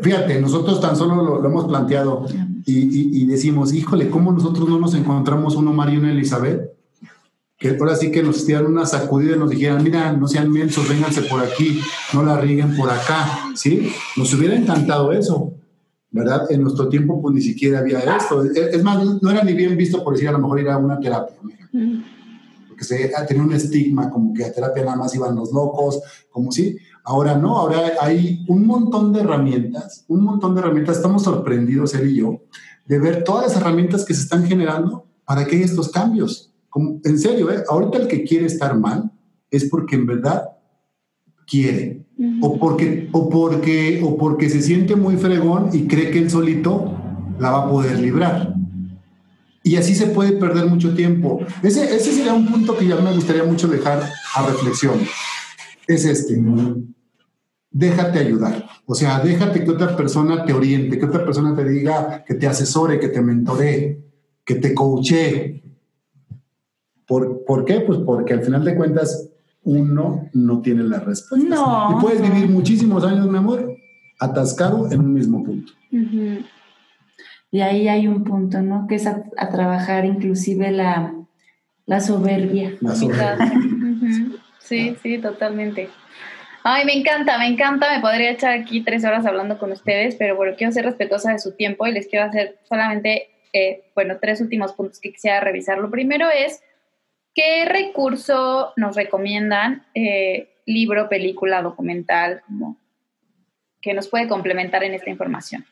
Fíjate, nosotros tan solo lo, hemos planteado y, y, decimos, híjole, ¿cómo nosotros no nos encontramos uno Mario y una Elizabeth? Que ahora sí que nos dieran una sacudida y nos dijeran, mira, no sean mensos, vénganse por aquí, no la rieguen por acá, ¿sí? Nos hubiera encantado eso, ¿verdad? En nuestro tiempo pues ni siquiera había esto. Es más, no era ni bien visto por decir a lo mejor ir a una terapia, porque se tenía un estigma como que a terapia nada más iban los locos, como si. Ahora no, ahora hay un montón de herramientas, un montón de herramientas, estamos sorprendidos él y yo, de ver todas las herramientas que se están generando para que haya estos cambios en serio, ¿eh? ahorita el que quiere estar mal es porque en verdad quiere. o, porque, o, porque, o porque se siente muy fregón y cree que él solito la va a poder librar. Y así se puede perder mucho tiempo. Ese, ese sería un punto que ya me gustaría mucho dejar a reflexión. Es este. Déjate ayudar. O sea, déjate que otra persona te oriente, que otra persona te diga, que te asesore, que te mentoree, que te coache, ¿Por, ¿Por, qué? Pues porque al final de cuentas uno no tiene la respuesta. No. Y puedes vivir muchísimos años, mi amor, atascado en un mismo punto. Y ahí hay un punto, ¿no? Que es a, trabajar inclusive la, la soberbia. La soberbia. Sí, sí, totalmente. Ay, me encanta, me encanta. Me podría echar aquí tres horas hablando con ustedes, pero bueno, quiero ser respetuosa de su tiempo y les quiero hacer solamente, eh, bueno, tres últimos puntos que quisiera revisar. Lo primero es ¿Qué recurso nos recomiendan? Eh, libro, película, documental, como que nos puede complementar en esta información.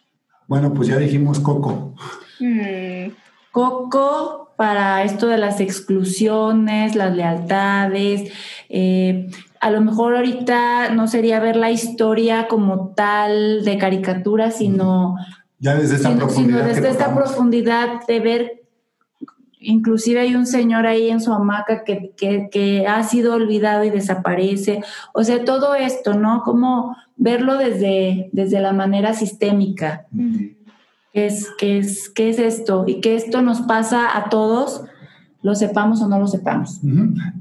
Bueno, pues ya dijimos Coco. Mm. Coco para esto de las exclusiones, las lealtades. Eh, a lo mejor ahorita no sería ver la historia como tal de caricatura, sino... Ya desde esta profundidad. desde esta profundidad de ver Inclusive hay un señor ahí en su hamaca que, ha sido olvidado y desaparece. O sea, todo esto, ¿no? Como verlo desde, desde la manera sistémica. ¿Qué es, qué, es, ¿Qué es esto? Y que esto nos pasa a todos, lo sepamos o no lo sepamos.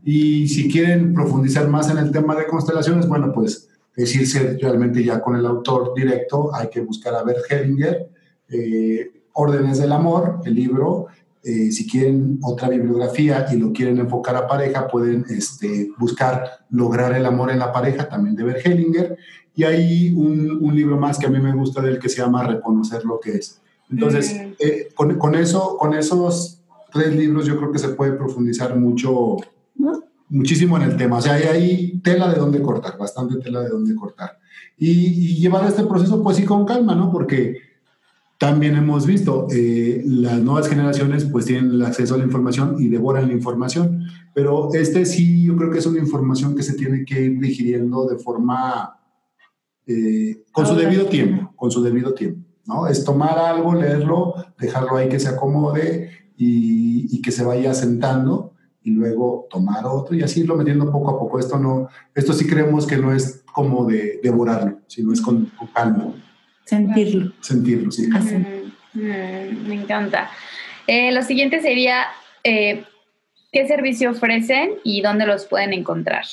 Y si quieren profundizar más en el tema de constelaciones, bueno, pues decirse realmente ya con el autor directo, hay que buscar a Bert Hellinger, eh, Órdenes del Amor, el libro, eh, si quieren otra bibliografía y lo quieren enfocar a pareja, pueden este, buscar Lograr el amor en la pareja, también de Bert Hellinger. Y hay un, libro más que a mí me gusta del que se llama Reconocer lo que es. Entonces, mm. eh, con, eso, con esos tres libros yo creo que se puede profundizar mucho, muchísimo en el tema. O sea, hay ahí tela de dónde cortar, bastante tela de dónde cortar. Y, y llevar este proceso pues sí con calma, ¿no? Porque también hemos visto, eh, las nuevas generaciones pues tienen el acceso a la información y devoran la información, pero este sí yo creo que es una información que se tiene que ir digiriendo de forma, eh, con su debido tiempo, con su debido tiempo, ¿no? Es tomar algo, leerlo, dejarlo ahí que se acomode y, y que se vaya asentando y luego tomar otro y así irlo metiendo poco a poco. Esto no, esto sí creemos que no es como de devorarlo, sino es con, con calma. Sentirlo. Sentirlo, sí. Mm, mm, me encanta. Eh, lo siguiente sería, eh, ¿qué servicio ofrecen y dónde los pueden encontrar?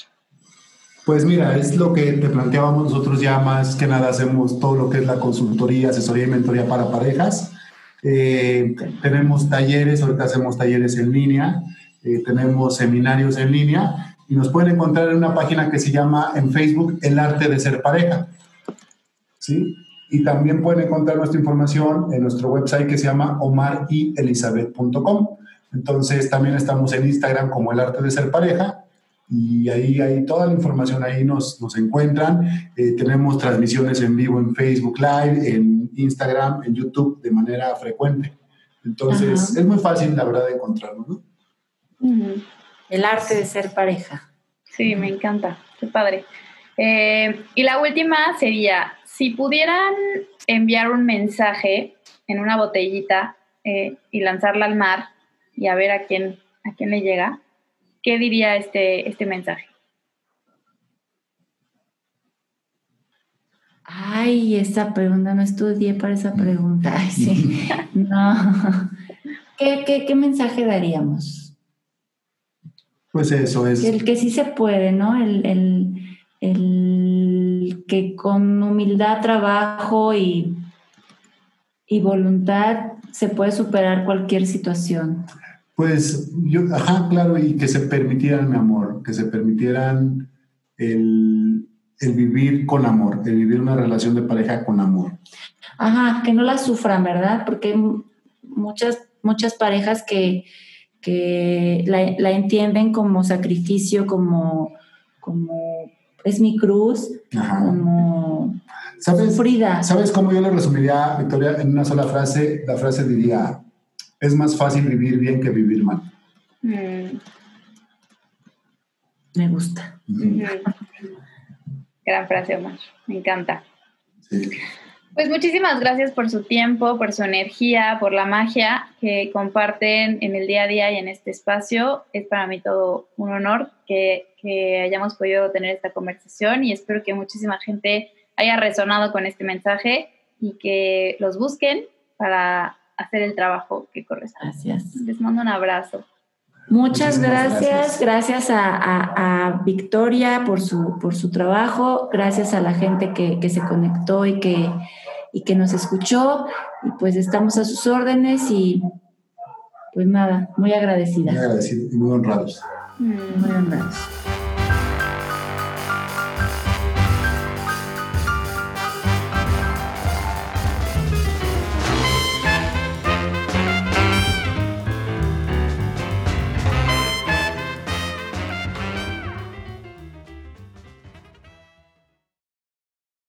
Pues mira, es lo que te planteábamos nosotros ya más que nada hacemos todo lo que es la consultoría, asesoría y mentoría para parejas. Eh, tenemos talleres, ahorita hacemos talleres en línea, tenemos seminarios en línea y nos pueden encontrar en una página que se llama en Facebook El Arte de Ser Pareja. ¿Sí? Y también pueden encontrar nuestra información en nuestro website que se llama omaryelisabeth.com. Entonces también estamos en Instagram como El Arte de Ser Pareja y ahí hay toda la información, ahí nos, nos encuentran. Eh, tenemos transmisiones en vivo en Facebook Live, en Instagram, en YouTube de manera frecuente. Entonces es muy fácil, la verdad, de encontrarnos. ¿no? El arte de ser pareja. Sí, me encanta, qué padre. Eh, y la última sería, si pudieran enviar un mensaje en una botellita eh, y lanzarla al mar y a ver a quién, a quién le llega, ¿qué diría este, este mensaje? Ay, esa pregunta, no estudié para esa pregunta. Ay, sí. No. ¿Qué, qué, mensaje daríamos? Pues eso es. El que sí se puede, ¿no? El, el, el que con humildad, trabajo y, y voluntad se puede superar cualquier situación. Pues yo, ajá, claro, y que se permitieran, mi amor, que se permitieran el, vivir con amor, el vivir una relación de pareja con amor. Ajá, que no la sufran, ¿verdad? Porque muchas, muchas parejas que, que la, entienden como sacrificio, como, como es mi cruz, como ¿Sabes, sufrida. ¿Sabes cómo yo lo resumiría, Victoria, en una sola frase? La frase diría, es más fácil vivir bien que vivir mal. Mm. Me gusta. Gran frase, Omar. Me encanta. Pues muchísimas gracias por su tiempo, por su energía, por la magia que comparten en el día a día y en este espacio. Es para mí todo un honor que, que hayamos podido tener esta conversación y espero que muchísima gente haya resonado con este mensaje y que los busquen para hacer el trabajo que corresponde. Gracias. Les mando un abrazo. Muchas gracias, gracias, a, Victoria por su, por su trabajo, gracias a la gente que, se conectó y que, y que nos escuchó, y pues estamos a sus órdenes y pues nada, muy agradecida. Muy agradecida y muy honrados. Muy honrados.